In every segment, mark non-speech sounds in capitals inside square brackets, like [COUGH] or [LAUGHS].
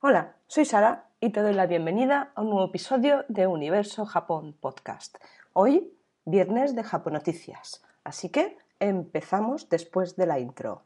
Hola, soy Sara y te doy la bienvenida a un nuevo episodio de Universo Japón Podcast. Hoy, viernes de Japón Noticias. Así que empezamos después de la intro.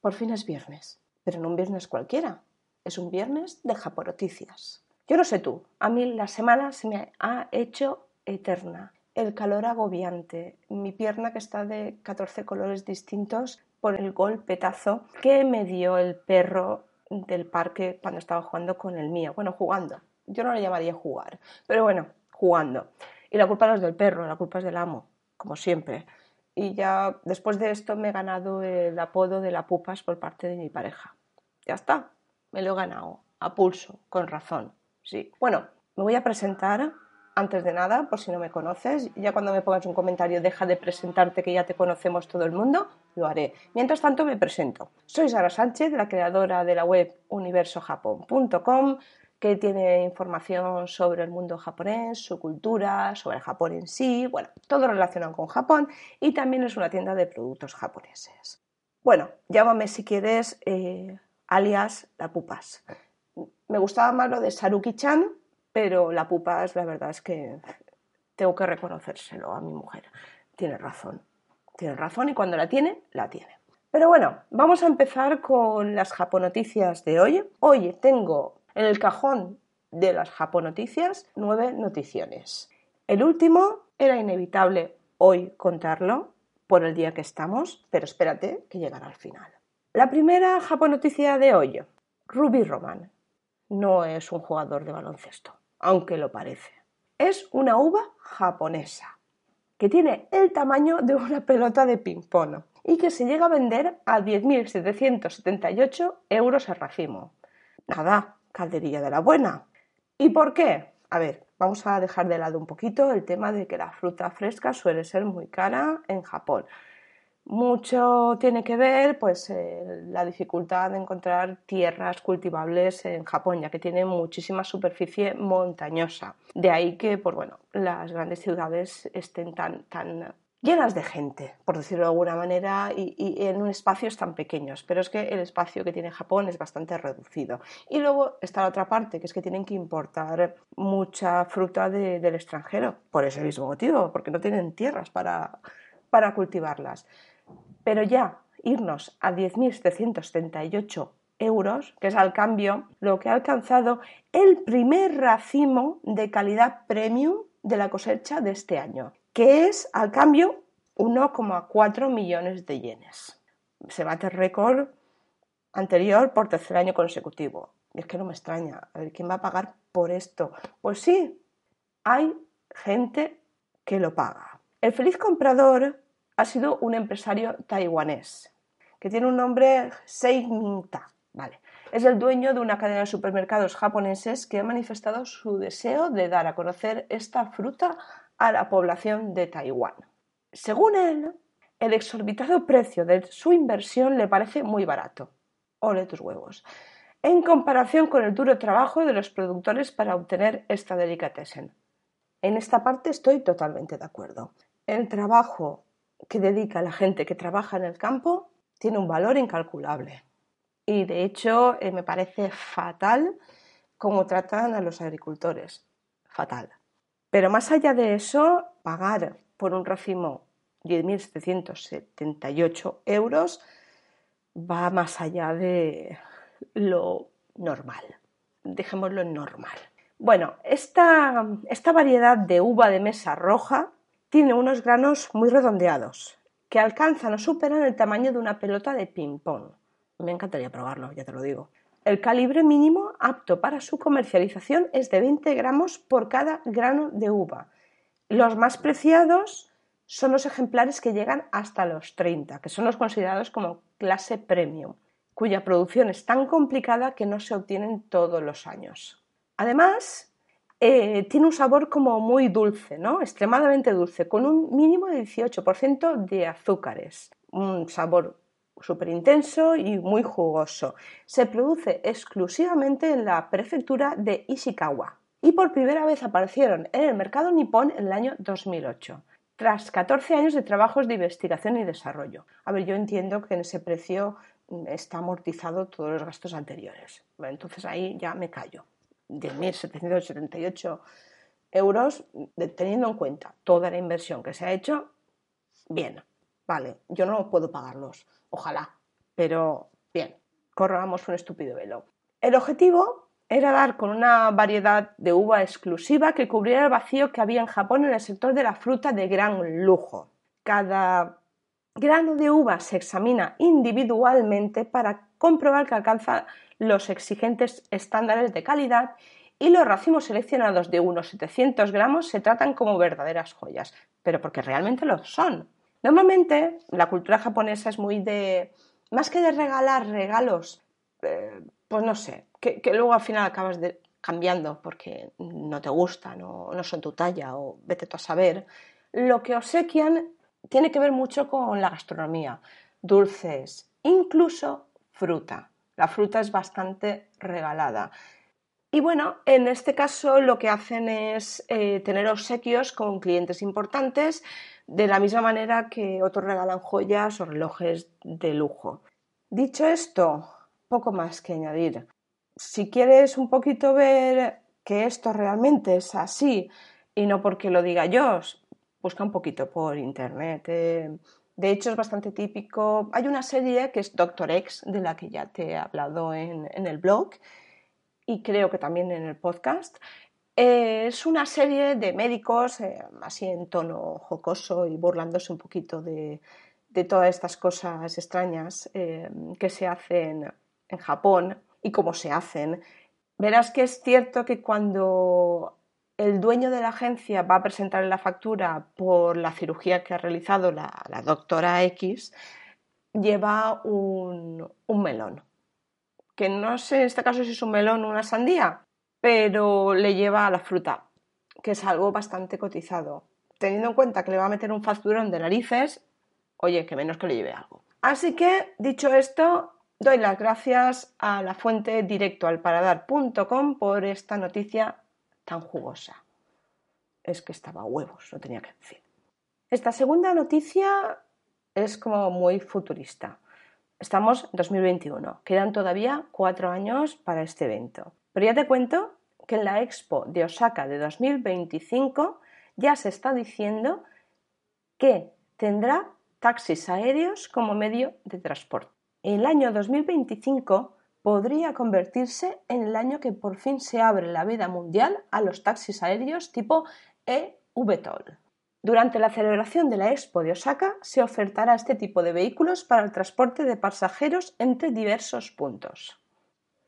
Por fin es viernes, pero no un viernes cualquiera, es un viernes de Japonoticias. Yo no sé tú, a mí la semana se me ha hecho eterna. El calor agobiante, mi pierna que está de 14 colores distintos por el golpetazo que me dio el perro del parque cuando estaba jugando con el mío. Bueno, jugando. Yo no lo llamaría jugar, pero bueno, jugando. Y la culpa no es del perro, la culpa es del amo, como siempre y ya después de esto me he ganado el apodo de la pupas por parte de mi pareja. Ya está, me lo he ganado, a pulso, con razón, sí. Bueno, me voy a presentar antes de nada, por si no me conoces. Ya cuando me pongas un comentario, deja de presentarte que ya te conocemos todo el mundo, lo haré. Mientras tanto, me presento. Soy Sara Sánchez, la creadora de la web universojapón.com que tiene información sobre el mundo japonés, su cultura, sobre el Japón en sí, bueno, todo relacionado con Japón y también es una tienda de productos japoneses. Bueno, llámame si quieres eh, alias La Pupas. Me gustaba más lo de Saruki-chan, pero La Pupas la verdad es que tengo que reconocérselo a mi mujer. Tiene razón, tiene razón y cuando la tiene, la tiene. Pero bueno, vamos a empezar con las japonoticias de hoy. Hoy tengo en el cajón de las Japonoticias, nueve noticiones. El último era inevitable hoy contarlo por el día que estamos, pero espérate que llegará al final. La primera Japonoticia de hoy, Ruby Roman. No es un jugador de baloncesto, aunque lo parece. Es una uva japonesa que tiene el tamaño de una pelota de ping-pong y que se llega a vender a 10.778 euros el racimo. Nada, calderilla de la buena. ¿Y por qué? A ver, vamos a dejar de lado un poquito el tema de que la fruta fresca suele ser muy cara en Japón. Mucho tiene que ver pues eh, la dificultad de encontrar tierras cultivables en Japón, ya que tiene muchísima superficie montañosa. De ahí que pues, bueno, las grandes ciudades estén tan, tan llenas de gente, por decirlo de alguna manera, y, en un espacios tan pequeños. Pero es que el espacio que tiene Japón es bastante reducido. Y luego está la otra parte, que es que tienen que importar mucha fruta del extranjero, por ese mismo motivo, porque no tienen tierras para, para cultivarlas. Pero ya irnos a 10.778 euros, que es al cambio lo que ha alcanzado el primer racimo de calidad premium de la cosecha de este año que es al cambio 1,4 millones de yenes. Se bate el récord anterior por tercer año consecutivo. Y es que no me extraña. A ver, ¿quién va a pagar por esto? Pues sí, hay gente que lo paga. El feliz comprador ha sido un empresario taiwanés que tiene un nombre Sei Ta. Vale. Es el dueño de una cadena de supermercados japoneses que ha manifestado su deseo de dar a conocer esta fruta a la población de Taiwán. Según él, el exorbitado precio de su inversión le parece muy barato. Ole tus huevos. En comparación con el duro trabajo de los productores para obtener esta delicatessen. En esta parte estoy totalmente de acuerdo. El trabajo que dedica la gente que trabaja en el campo tiene un valor incalculable. Y de hecho eh, me parece fatal cómo tratan a los agricultores. Fatal. Pero más allá de eso, pagar por un racimo 10.778 euros va más allá de lo normal. Dejémoslo normal. Bueno, esta, esta variedad de uva de mesa roja tiene unos granos muy redondeados que alcanzan o superan el tamaño de una pelota de ping-pong. Me encantaría probarlo, ya te lo digo. El calibre mínimo apto para su comercialización es de 20 gramos por cada grano de uva. Los más preciados son los ejemplares que llegan hasta los 30, que son los considerados como clase premium, cuya producción es tan complicada que no se obtienen todos los años. Además, eh, tiene un sabor como muy dulce, ¿no? Extremadamente dulce, con un mínimo de 18% de azúcares. Un sabor súper intenso y muy jugoso. Se produce exclusivamente en la prefectura de Ishikawa y por primera vez aparecieron en el mercado nipón en el año 2008 tras 14 años de trabajos de investigación y desarrollo. A ver, yo entiendo que en ese precio mm, está amortizado todos los gastos anteriores. entonces ahí ya me callo. 10.778 euros, teniendo en cuenta toda la inversión que se ha hecho, bien, vale, yo no puedo pagarlos, ojalá, pero bien, corramos un estúpido velo. El objetivo era dar con una variedad de uva exclusiva que cubriera el vacío que había en Japón en el sector de la fruta de gran lujo. Cada grano de uva se examina individualmente para comprobar que alcanza los exigentes estándares de calidad y los racimos seleccionados de unos 700 gramos se tratan como verdaderas joyas, pero porque realmente lo son. Normalmente la cultura japonesa es muy de, más que de regalar regalos, eh, pues no sé, que, luego al final acabas cambiando porque no te gustan o no son tu talla o vete tú a saber, lo que obsequian tiene que ver mucho con la gastronomía, dulces, incluso fruta. La fruta es bastante regalada. Y bueno, en este caso lo que hacen es eh, tener obsequios con clientes importantes, de la misma manera que otros regalan joyas o relojes de lujo. Dicho esto, poco más que añadir si quieres un poquito ver que esto realmente es así y no porque lo diga yo, busca un poquito por internet. Eh. De hecho, es bastante típico. Hay una serie que es Doctor X, de la que ya te he hablado en, el blog y creo que también en el podcast. Eh, es una serie de médicos, eh, así en tono jocoso y burlándose un poquito de, de todas estas cosas extrañas que se hacen en Japón y cómo se hacen. Verás que es cierto que cuando el dueño de la agencia va a presentar la factura por la cirugía que ha realizado la, doctora X, lleva un, un, melón. Que no sé en este caso si es un melón o una sandía, pero le lleva la fruta, que es algo bastante cotizado. Teniendo en cuenta que le va a meter un facturón de narices, oye, que menos que le lleve algo. Así que, dicho esto, Doy las gracias a la fuente directoalparadar.com por esta noticia tan jugosa. Es que estaba a huevos, lo tenía que decir. Esta segunda noticia es como muy futurista. Estamos en 2021, quedan todavía cuatro años para este evento. Pero ya te cuento que en la Expo de Osaka de 2025 ya se está diciendo que tendrá taxis aéreos como medio de transporte el año 2025 podría convertirse en el año que por fin se abre la vida mundial a los taxis aéreos tipo eVTOL. Durante la celebración de la Expo de Osaka se ofertará este tipo de vehículos para el transporte de pasajeros entre diversos puntos.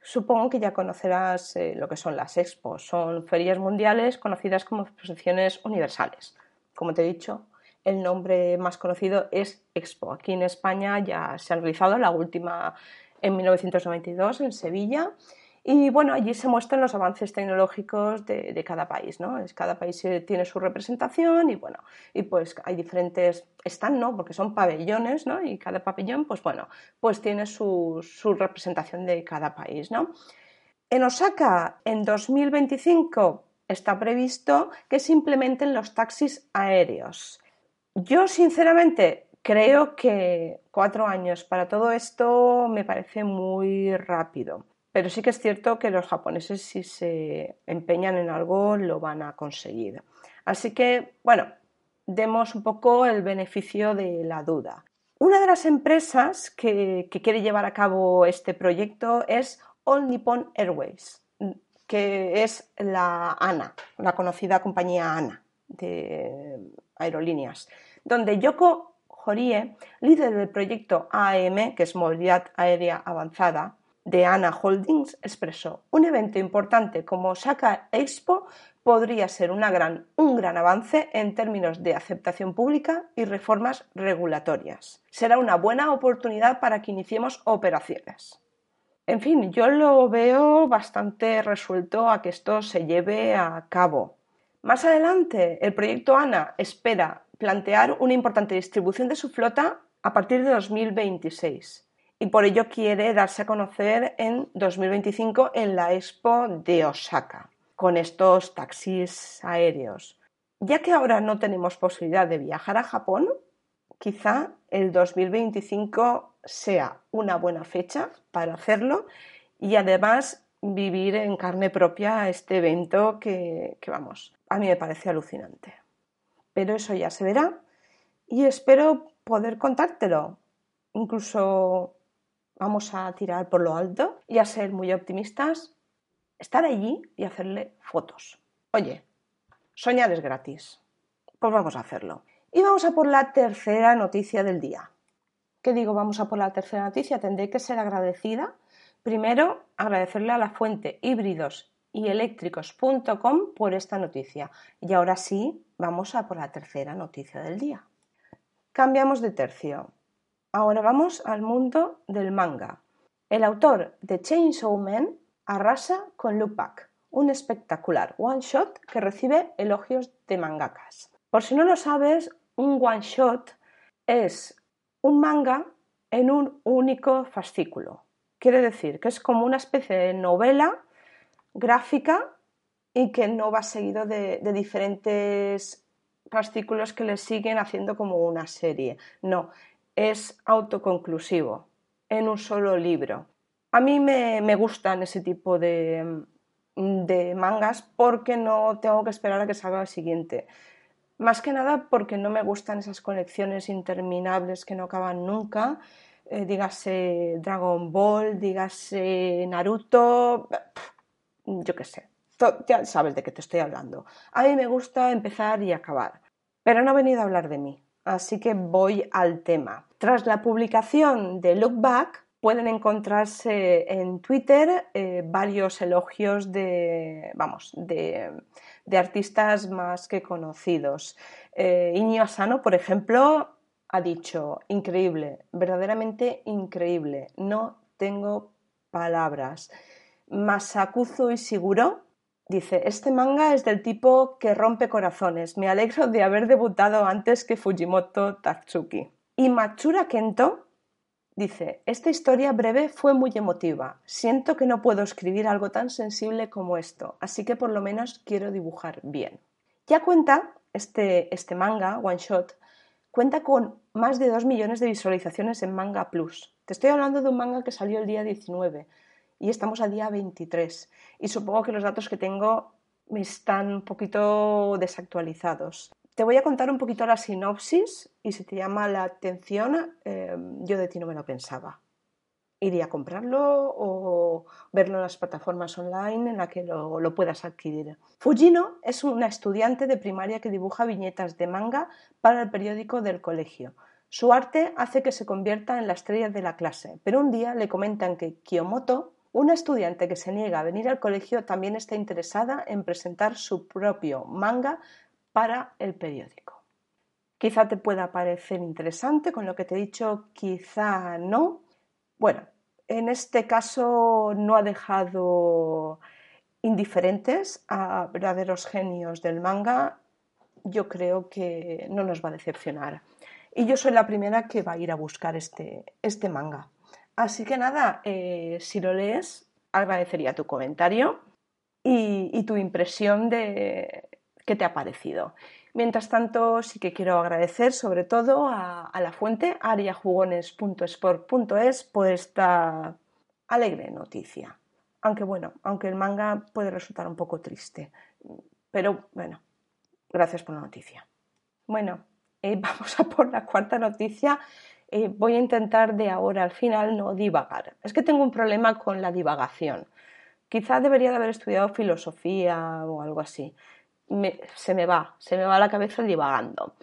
Supongo que ya conocerás eh, lo que son las expos. Son ferias mundiales conocidas como exposiciones universales. Como te he dicho, el nombre más conocido es Expo. Aquí en España ya se ha realizado la última en 1992 en Sevilla. Y bueno, allí se muestran los avances tecnológicos de, cada país, ¿no? Cada país tiene su representación y bueno, y pues hay diferentes, están, ¿no? Porque son pabellones, ¿no? Y cada pabellón, pues bueno, pues tiene su, su representación de cada país, ¿no? En Osaka, en 2025, está previsto que se implementen los taxis aéreos. Yo, sinceramente, creo que cuatro años para todo esto me parece muy rápido. Pero sí que es cierto que los japoneses, si se empeñan en algo, lo van a conseguir. Así que, bueno, demos un poco el beneficio de la duda. Una de las empresas que, quiere llevar a cabo este proyecto es All Nippon Airways, que es la ANA, la conocida compañía ANA de aerolíneas, donde Yoko Horie, líder del proyecto AAM, que es Movilidad Aérea Avanzada, de ANA Holdings, expresó, un evento importante como Osaka Expo podría ser un gran avance en términos de aceptación pública y reformas regulatorias. Será una buena oportunidad para que iniciemos operaciones. En fin, yo lo veo bastante resuelto a que esto se lleve a cabo. Más adelante, el proyecto ANA espera plantear una importante distribución de su flota a partir de 2026 y por ello quiere darse a conocer en 2025 en la Expo de Osaka con estos taxis aéreos. Ya que ahora no tenemos posibilidad de viajar a Japón, quizá el 2025 sea una buena fecha para hacerlo y además vivir en carne propia este evento que, que vamos, a mí me parece alucinante. Pero eso ya se verá y espero poder contártelo. Incluso vamos a tirar por lo alto y a ser muy optimistas, estar allí y hacerle fotos. Oye, soñar es gratis. Pues vamos a hacerlo. Y vamos a por la tercera noticia del día. ¿Qué digo? Vamos a por la tercera noticia. Tendré que ser agradecida. Primero, agradecerle a la fuente híbridos y eléctricos.com por esta noticia. Y ahora sí, vamos a por la tercera noticia del día. Cambiamos de tercio. Ahora vamos al mundo del manga. El autor de Chainsaw Man arrasa con Look Back, un espectacular one shot que recibe elogios de mangakas. Por si no lo sabes, un one shot es un manga en un único fascículo. Quiere decir que es como una especie de novela gráfica y que no va seguido de, de diferentes fascículos que le siguen haciendo como una serie. No, es autoconclusivo, en un solo libro. A mí me, gustan ese tipo de, de mangas porque no tengo que esperar a que salga el siguiente. Más que nada porque no me gustan esas colecciones interminables que no acaban nunca. Eh, dígase Dragon Ball, dígase Naruto, yo qué sé. Ya sabes de qué te estoy hablando. A mí me gusta empezar y acabar. Pero no he venido a hablar de mí, así que voy al tema. Tras la publicación de Look Back, pueden encontrarse en Twitter eh, varios elogios de, vamos, de, artistas más que conocidos. Eh, Asano, por ejemplo, ha dicho, increíble, verdaderamente increíble, no tengo palabras. Masakuzo Ishiguro Dice, este manga es del tipo que rompe corazones. Me alegro de haber debutado antes que Fujimoto Tatsuki. Y Machura Kento dice, esta historia breve fue muy emotiva. Siento que no puedo escribir algo tan sensible como esto, así que por lo menos quiero dibujar bien. Ya cuenta, este, este manga, One Shot, cuenta con más de 2 millones de visualizaciones en Manga Plus. Te estoy hablando de un manga que salió el día 19 y estamos a día 23. Y supongo que los datos que tengo están un poquito desactualizados. Te voy a contar un poquito la sinopsis y si te llama la atención, eh, yo de ti no me lo pensaba. Iría a comprarlo o verlo en las plataformas online en las que lo, lo puedas adquirir. Fujino es una estudiante de primaria que dibuja viñetas de manga para el periódico del colegio. Su arte hace que se convierta en la estrella de la clase, pero un día le comentan que Kiyomoto una estudiante que se niega a venir al colegio también está interesada en presentar su propio manga para el periódico. Quizá te pueda parecer interesante con lo que te he dicho, quizá no. Bueno, en este caso no ha dejado indiferentes a verdaderos genios del manga. Yo creo que no nos va a decepcionar. Y yo soy la primera que va a ir a buscar este, este manga. Así que nada, eh, si lo lees, agradecería tu comentario y, tu impresión de qué te ha parecido. Mientras tanto, sí que quiero agradecer sobre todo a, la fuente ariajugones.sport.es por esta alegre noticia. Aunque bueno, aunque el manga puede resultar un poco triste. Pero bueno, gracias por la noticia. Bueno, eh, [LAUGHS] vamos a por la cuarta noticia eh, voy a intentar de ahora al final no divagar. Es que tengo un problema con la divagación. Quizá debería de haber estudiado filosofía o algo así. se me va, se me va la cabeza divagando.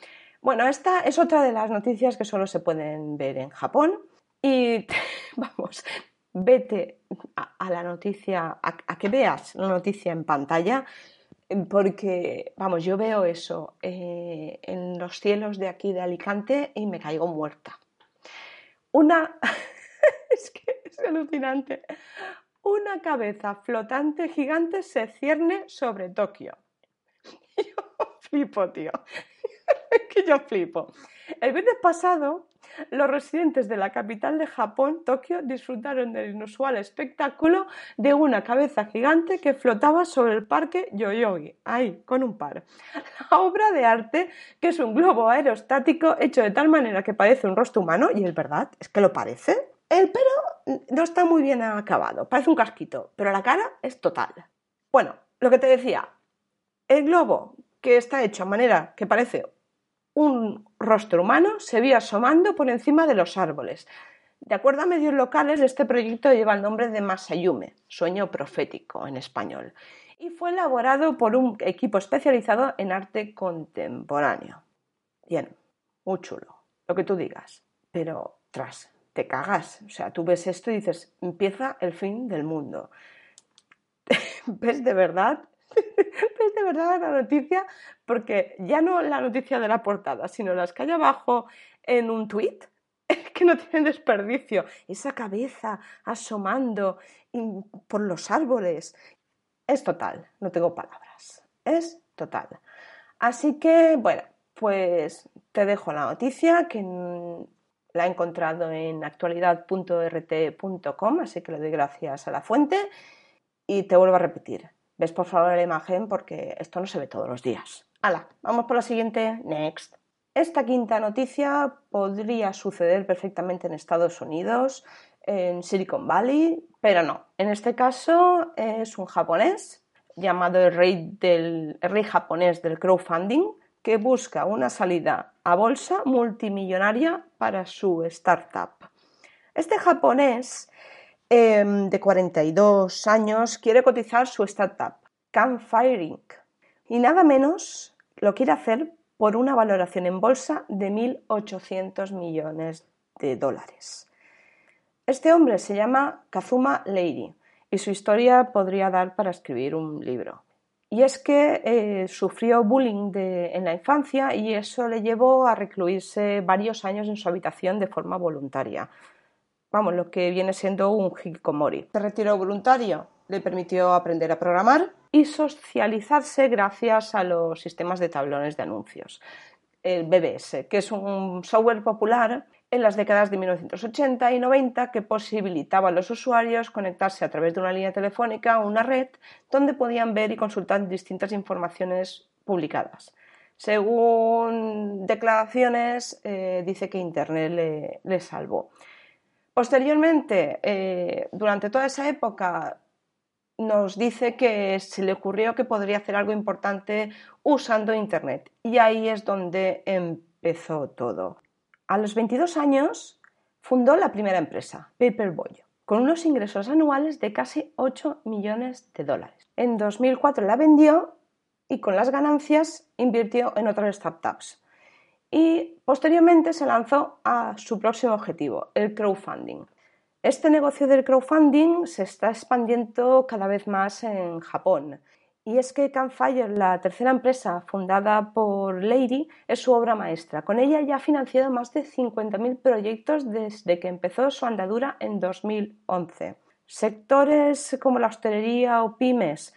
Bueno, esta es otra de las noticias que solo se pueden ver en Japón. Y [LAUGHS] vamos, vete a, la noticia, a, que veas la noticia en pantalla, porque, vamos, yo veo eso eh, en los cielos de aquí de Alicante y me caigo muerta. Una... [LAUGHS] es que es alucinante. Una cabeza flotante gigante se cierne sobre Tokio. [LAUGHS] Yo flipo, tío. [LAUGHS] Es que yo flipo. El viernes pasado, los residentes de la capital de Japón, Tokio, disfrutaron del inusual espectáculo de una cabeza gigante que flotaba sobre el parque Yoyogi, ahí, con un par. La obra de arte, que es un globo aerostático hecho de tal manera que parece un rostro humano, y es verdad, es que lo parece. El pelo no está muy bien acabado, parece un casquito, pero la cara es total. Bueno, lo que te decía, el globo que está hecho a manera que parece un rostro humano se vio asomando por encima de los árboles. De acuerdo a medios locales, este proyecto lleva el nombre de Masayume, sueño profético en español, y fue elaborado por un equipo especializado en arte contemporáneo. Bien, muy chulo, lo que tú digas, pero tras, te cagas. O sea, tú ves esto y dices, empieza el fin del mundo. [LAUGHS] ¿Ves de verdad es de verdad la noticia, porque ya no la noticia de la portada, sino las que hay abajo en un es que no tienen desperdicio. Esa cabeza asomando por los árboles. Es total, no tengo palabras. Es total. Así que, bueno, pues te dejo la noticia que la he encontrado en actualidad.rt.com, así que le doy gracias a la fuente y te vuelvo a repetir ves por favor la imagen porque esto no se ve todos los días. Hala, vamos por la siguiente. Next. Esta quinta noticia podría suceder perfectamente en Estados Unidos, en Silicon Valley, pero no. En este caso es un japonés llamado el rey, del, el rey japonés del crowdfunding que busca una salida a bolsa multimillonaria para su startup. Este japonés Em, de 42 años quiere cotizar su startup, Campfire Inc. Y nada menos lo quiere hacer por una valoración en bolsa de 1.800 millones de dólares. Este hombre se llama Kazuma Leiri y su historia podría dar para escribir un libro. Y es que eh, sufrió bullying en la infancia y eso le llevó a recluirse varios años en su habitación de forma voluntaria vamos, lo que viene siendo un hikikomori. Se retiró voluntario, le permitió aprender a programar y socializarse gracias a los sistemas de tablones de anuncios. El BBS, que es un software popular en las décadas de 1980 y 90 que posibilitaba a los usuarios conectarse a través de una línea telefónica a una red donde podían ver y consultar distintas informaciones publicadas. Según declaraciones, eh, dice que Internet le salvó. Posteriormente, eh, durante toda esa época, nos dice que se le ocurrió que podría hacer algo importante usando Internet. Y ahí es donde empezó todo. A los 22 años fundó la primera empresa, Paperboy, con unos ingresos anuales de casi 8 millones de dólares. En 2004 la vendió y con las ganancias invirtió en otras startups y posteriormente se lanzó a su próximo objetivo, el crowdfunding. Este negocio del crowdfunding se está expandiendo cada vez más en Japón. Y es que Campfire, la tercera empresa fundada por Lady, es su obra maestra. Con ella ya ha financiado más de 50.000 proyectos desde que empezó su andadura en 2011. Sectores como la hostelería o pymes,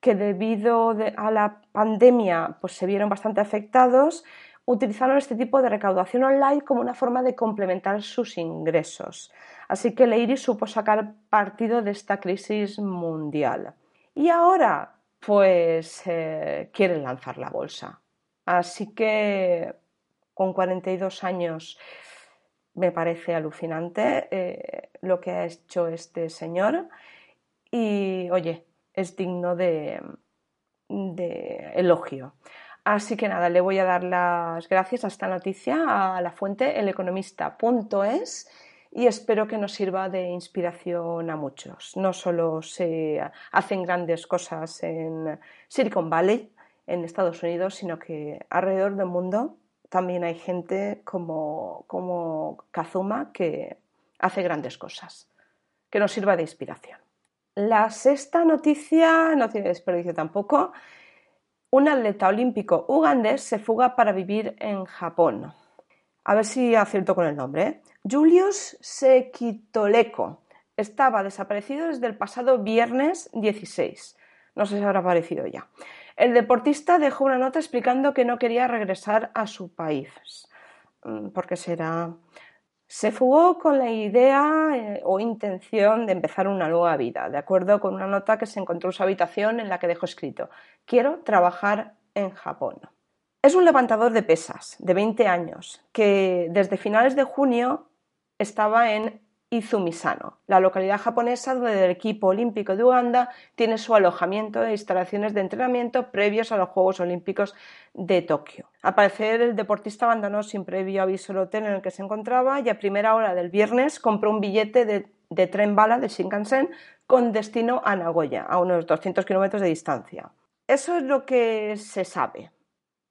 que debido a la pandemia pues, se vieron bastante afectados, utilizaron este tipo de recaudación online como una forma de complementar sus ingresos. Así que Leiri supo sacar partido de esta crisis mundial. Y ahora, pues, eh, quieren lanzar la bolsa. Así que, con 42 años, me parece alucinante eh, lo que ha hecho este señor. Y, oye, es digno de elogio. Así que nada, le voy a dar las gracias a esta noticia a la fuente eleconomista.es y espero que nos sirva de inspiración a muchos. No solo se hacen grandes cosas en Silicon Valley, en Estados Unidos, sino que alrededor del mundo también hay gente como, como Kazuma que hace grandes cosas. Que nos sirva de inspiración. La sexta noticia no tiene desperdicio tampoco un atleta olímpico ugandés se fuga para vivir en Japón. A ver si acierto con el nombre. ¿eh? Julius Sekitoleko estaba desaparecido desde el pasado viernes 16. No sé si habrá aparecido ya. El deportista dejó una nota explicando que no quería regresar a su país. Mm, porque será. Se fugó con la idea eh, o intención de empezar una nueva vida, de acuerdo con una nota que se encontró en su habitación en la que dejó escrito: Quiero trabajar en Japón. Es un levantador de pesas de 20 años que desde finales de junio estaba en Izumisano, la localidad japonesa donde el equipo olímpico de Uganda tiene su alojamiento e instalaciones de entrenamiento previos a los Juegos Olímpicos de Tokio. Al parecer, el deportista abandonó sin previo aviso el hotel en el que se encontraba y a primera hora del viernes compró un billete de, tren bala de Shinkansen con destino a Nagoya, a unos 200 kilómetros de distancia. Eso es lo que se sabe.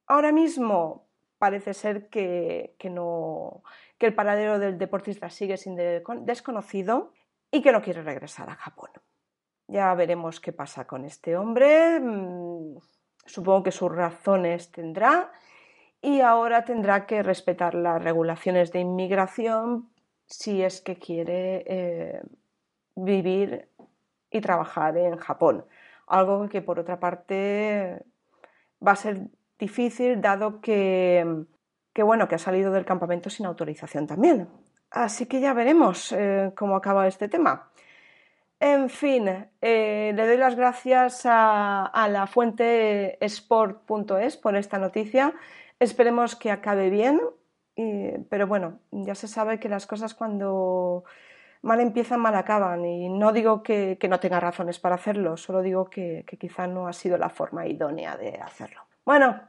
Ahora mismo parece ser que, que no que el paradero del deportista sigue siendo desconocido y que no quiere regresar a Japón. Ya veremos qué pasa con este hombre. Mm, supongo que sus razones tendrá y ahora tendrá que respetar las regulaciones de inmigración si es que quiere eh, vivir y trabajar en Japón. Algo que por otra parte va a ser difícil dado que que bueno, que ha salido del campamento sin autorización también. Así que ya veremos eh, cómo acaba este tema. En fin, eh, le doy las gracias a, la fuente sport.es por esta noticia. Esperemos que acabe bien, pero bueno, ya se sabe que las cosas cuando mal empiezan, mal acaban. Y no digo que, no tenga razones para hacerlo, solo digo que, que quizá no ha sido la forma idónea de hacerlo. Bueno,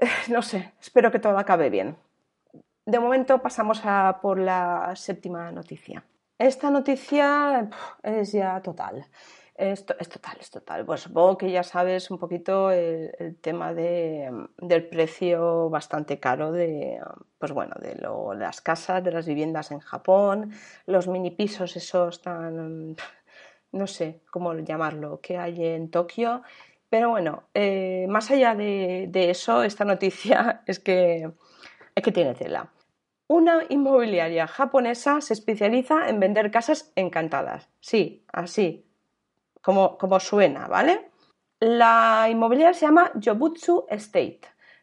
[LAUGHS] no sé, espero que todo acabe bien. De momento pasamos a por la séptima noticia. Esta noticia es ya total. Es, total, es total. Pues supongo que ya sabes un poquito el, tema del precio bastante caro de, pues bueno, de las casas, de las viviendas en Japón, los mini pisos esos tan, no sé cómo llamarlo, que hay en Tokio pero bueno, eh, más allá de, eso, esta noticia [LAUGHS] es que, es que tiene tela. Una inmobiliaria japonesa se especializa en vender casas encantadas. Sí, así, como, como suena, ¿vale? La inmobiliaria se llama Jobutsu Estate.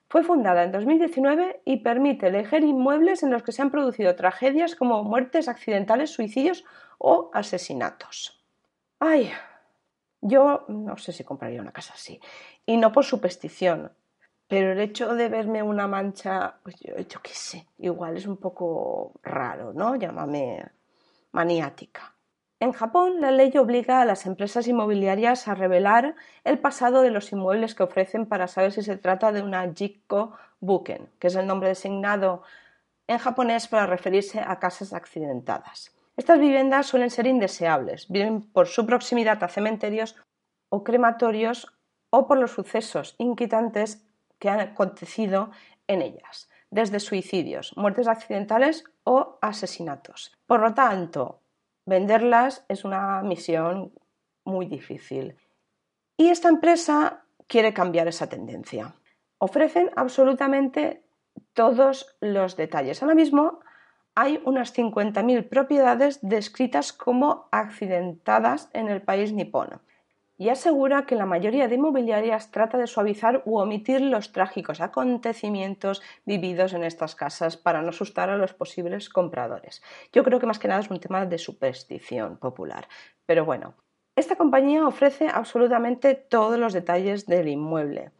Fue fundada en 2019 y permite elegir inmuebles en los que se han producido tragedias como muertes accidentales, suicidios o asesinatos. Ay, yo no sé si compraría una casa así. Y no por superstición, pero el hecho de verme una mancha, pues yo, qué sé, igual es un poco raro, ¿no? Llámame maniática. En Japón, la ley obliga a las empresas inmobiliarias a revelar el pasado de los inmuebles que ofrecen para saber si se trata de una Jikko Buken, que es el nombre designado en japonés para referirse a casas accidentadas. Estas viviendas suelen ser indeseables, bien por su proximidad a cementerios o crematorios o por los sucesos inquietantes que han acontecido en ellas, desde suicidios, muertes accidentales o asesinatos. Por lo tanto, venderlas es una misión muy difícil. Y esta empresa quiere cambiar esa tendencia. Ofrecen absolutamente todos los detalles. Ahora mismo hay unas 50.000 propiedades descritas como accidentadas en el país nipón y asegura que la mayoría de inmobiliarias trata de suavizar u omitir los trágicos acontecimientos vividos en estas casas para no asustar a los posibles compradores. Yo creo que más que nada es un tema de superstición popular. Pero bueno, esta compañía ofrece absolutamente todos los detalles del inmueble.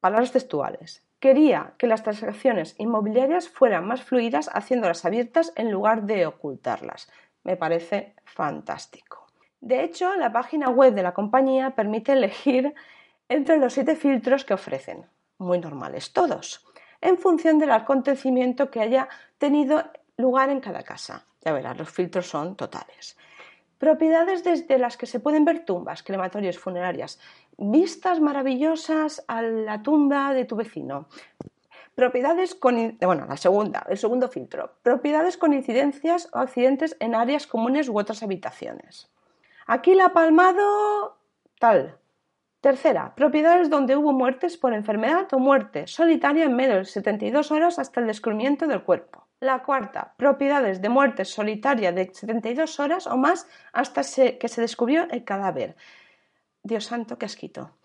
Palabras textuales. Quería que las transacciones inmobiliarias fueran más fluidas haciéndolas abiertas en lugar de ocultarlas. Me parece fantástico. De hecho, la página web de la compañía permite elegir entre los siete filtros que ofrecen, muy normales todos, en función del acontecimiento que haya tenido lugar en cada casa. Ya verás, los filtros son totales. Propiedades desde las que se pueden ver tumbas, crematorios, funerarias, vistas maravillosas a la tumba de tu vecino. Propiedades con. Bueno, la segunda, el segundo filtro. Propiedades con incidencias o accidentes en áreas comunes u otras habitaciones. Aquí la palmado tal. Tercera, propiedades donde hubo muertes por enfermedad o muerte solitaria en medio de 72 horas hasta el descubrimiento del cuerpo. La cuarta, propiedades de muerte solitaria de 72 horas o más hasta que se descubrió el cadáver. Dios santo, qué asquito.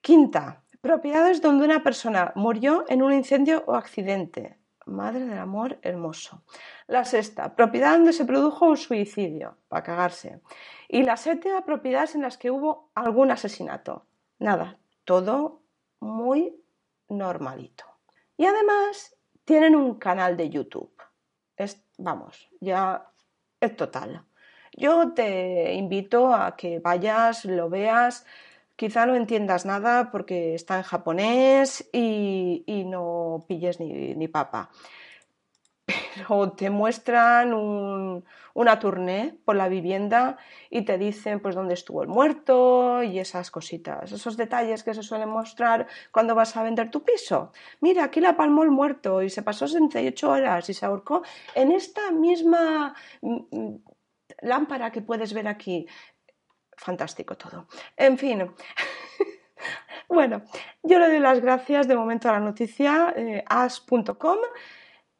Quinta, propiedades donde una persona murió en un incendio o accidente. Madre del amor hermoso. La sexta, propiedad donde se produjo un suicidio, para cagarse. Y la séptima, propiedades en las que hubo algún asesinato. Nada, todo muy normalito. Y además tienen un canal de YouTube. Vamos, ya es total. Yo te invito a que vayas, lo veas, quizá no entiendas nada porque está en japonés y, no pilles ni, ni papa pero te muestran una tournée por la vivienda y te dicen pues dónde estuvo el muerto y esas cositas, esos detalles que se suelen mostrar cuando vas a vender tu piso. Mira, aquí la palmó el muerto y se pasó 68 horas y se ahorcó en esta misma mm, mm, lámpara que puedes ver aquí. Fantástico todo. En fin. [LAUGHS] bueno, yo le doy las gracias de momento a la noticia eh, as.com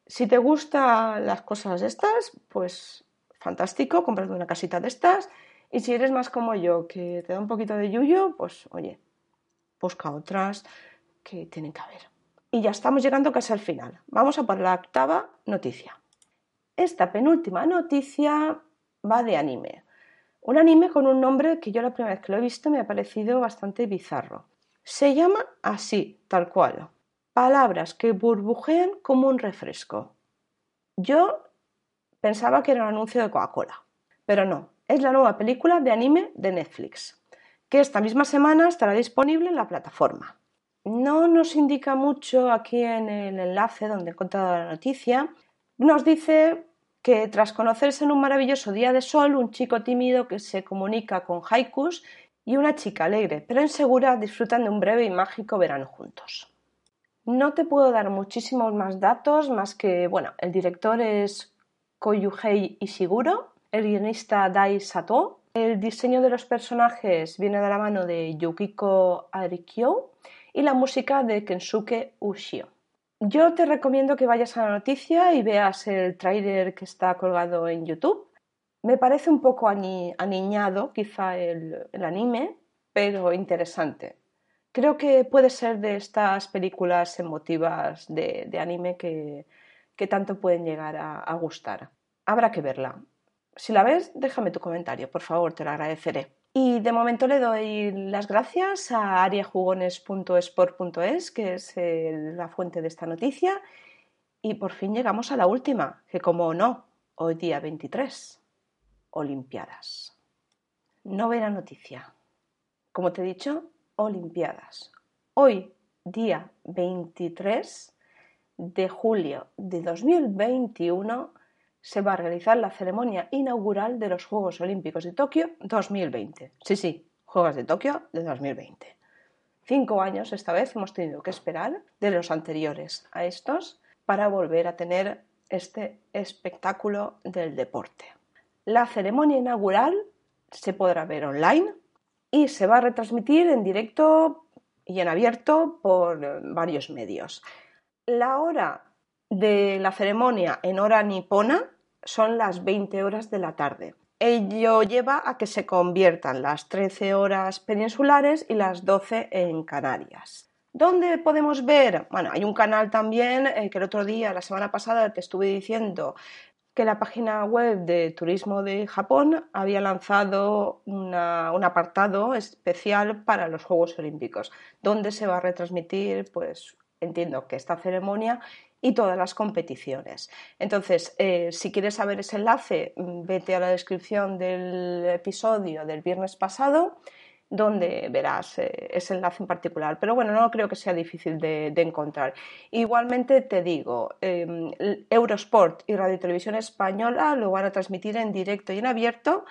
si te gustan las cosas estas, pues fantástico, cómprate una casita de estas. Y si eres más como yo, que te da un poquito de yuyo, pues oye, busca otras que tienen que haber. Y ya estamos llegando casi al final. Vamos a por la octava noticia. Esta penúltima noticia va de anime. Un anime con un nombre que yo la primera vez que lo he visto me ha parecido bastante bizarro. Se llama así, tal cual, palabras que burbujean como un refresco. Yo pensaba que era un anuncio de Coca-Cola, pero no, es la nueva película de anime de Netflix, que esta misma semana estará disponible en la plataforma. No nos indica mucho aquí en el enlace donde he encontrado la noticia. Nos dice que tras conocerse en un maravilloso día de sol, un chico tímido que se comunica con haikus y una chica alegre pero insegura disfrutan de un breve y mágico verano juntos. No te puedo dar muchísimos más datos, más que, bueno, el director es Koyuhei Ishiguro, el guionista Dai Sato, el diseño de los personajes viene de la mano de Yukiko Arikyo y la música de Kensuke Ushio. Yo te recomiendo que vayas a la noticia y veas el tráiler que está colgado en YouTube. Me parece un poco aniñado quizá el anime, pero interesante creo que puede ser de estas películas emotivas de, anime que, tanto pueden llegar a, gustar. Habrá que verla. Si la ves, déjame tu comentario, por favor, te lo agradeceré. Y de momento le doy las gracias a ariajugones.sport.es, que es la fuente de esta noticia. Y por fin llegamos a la última, que como no, hoy día 23, Olimpiadas. Novena noticia. Como te he dicho, Olimpiadas. Hoy, día 23 de julio de 2021, se va a realizar la ceremonia inaugural de los Juegos Olímpicos de Tokio 2020. Sí, sí, Juegos de Tokio de 2020. Cinco años esta vez hemos tenido que esperar de los anteriores a estos para volver a tener este espectáculo del deporte. La ceremonia inaugural se podrá ver online y se va a retransmitir en directo y en abierto por varios medios. La hora de la ceremonia en hora nipona son las 20 horas de la tarde. Ello lleva a que se conviertan las 13 horas peninsulares y las 12 en Canarias. ¿Dónde podemos ver? Bueno, hay un canal también eh, que el otro día, la semana pasada, te estuve diciendo que la página web de turismo de Japón había lanzado un apartado especial para los Juegos Olímpicos, donde se va a retransmitir, pues entiendo que esta ceremonia y todas las competiciones. Entonces, eh, si quieres saber ese enlace, vete a la descripción del episodio del viernes pasado donde verás eh, ese enlace en particular. Pero bueno, no creo que sea difícil de, encontrar. Igualmente te digo, em, Eurosport y Radio Televisión Española lo van a transmitir en directo y en abierto.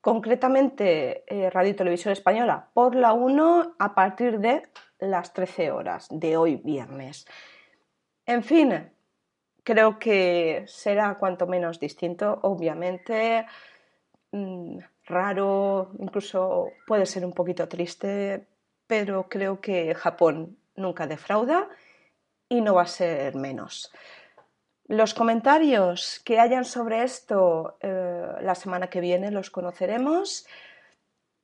Concretamente, eh, Radio Televisión Española por la 1 a partir de las 13 horas de hoy viernes. En fin, creo que será cuanto menos distinto, obviamente. Mm, raro, incluso puede ser un poquito triste, pero creo que Japón nunca defrauda y no va a ser menos. Los comentarios que hayan sobre esto eh, la semana que viene los conoceremos.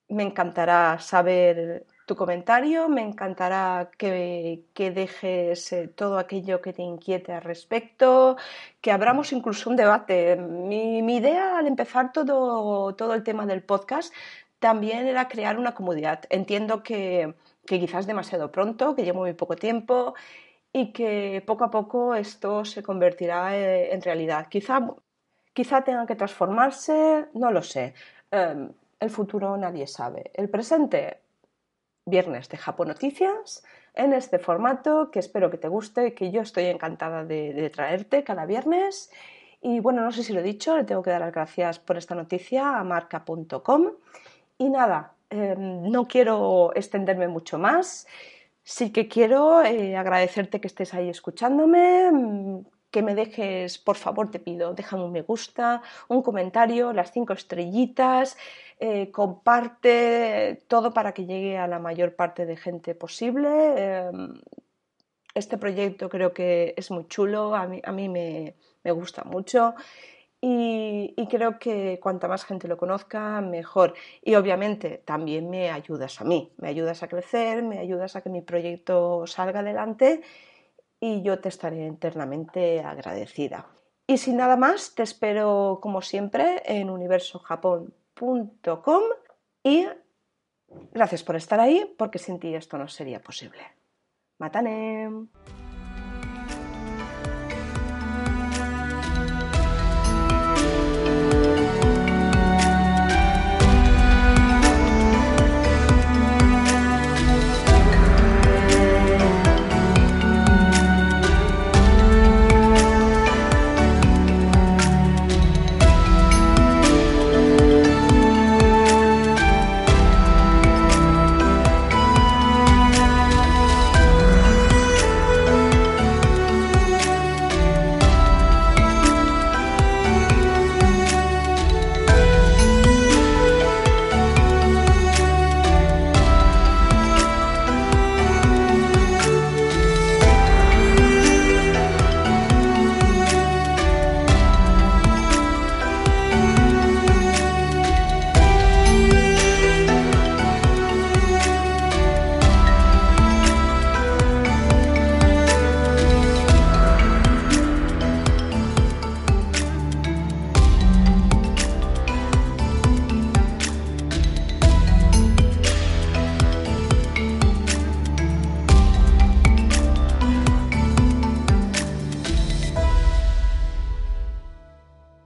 Me encantará saber tu comentario, me encantará que, dejes eh, todo aquello que te inquiete al respecto, que abramos incluso un debate. Mi, idea al empezar todo, todo el tema del podcast también era crear una comunidad. Entiendo que, que quizás demasiado pronto, que llevo muy poco tiempo y que poco a poco esto se convertirá eh, en realidad. Quizá, quizá tenga que transformarse, no lo sé. Em, el futuro nadie sabe. El presente, viernes de Japón Noticias, en este formato que espero que te guste, que yo estoy encantada de, traerte cada viernes. Y bueno, no sé si lo he dicho, le tengo que dar las gracias por esta noticia a marca.com. Y nada, em, no quiero extenderme mucho más. Sí que quiero eh, agradecerte que estés ahí escuchándome, que me dejes, por favor, te pido, déjame un me gusta, un comentario, las cinco estrellitas, eh, comparte todo para que llegue a la mayor parte de gente posible. Em, este proyecto creo que es muy chulo, a mí, a mí me, me gusta mucho y, creo que cuanta más gente lo conozca, mejor. Y obviamente también me ayudas a mí, me ayudas a crecer, me ayudas a que mi proyecto salga adelante y yo te estaré eternamente agradecida. Y sin nada más, te espero como siempre en universojapón.com y gracias por estar ahí porque sin ti esto no sería posible. Matane.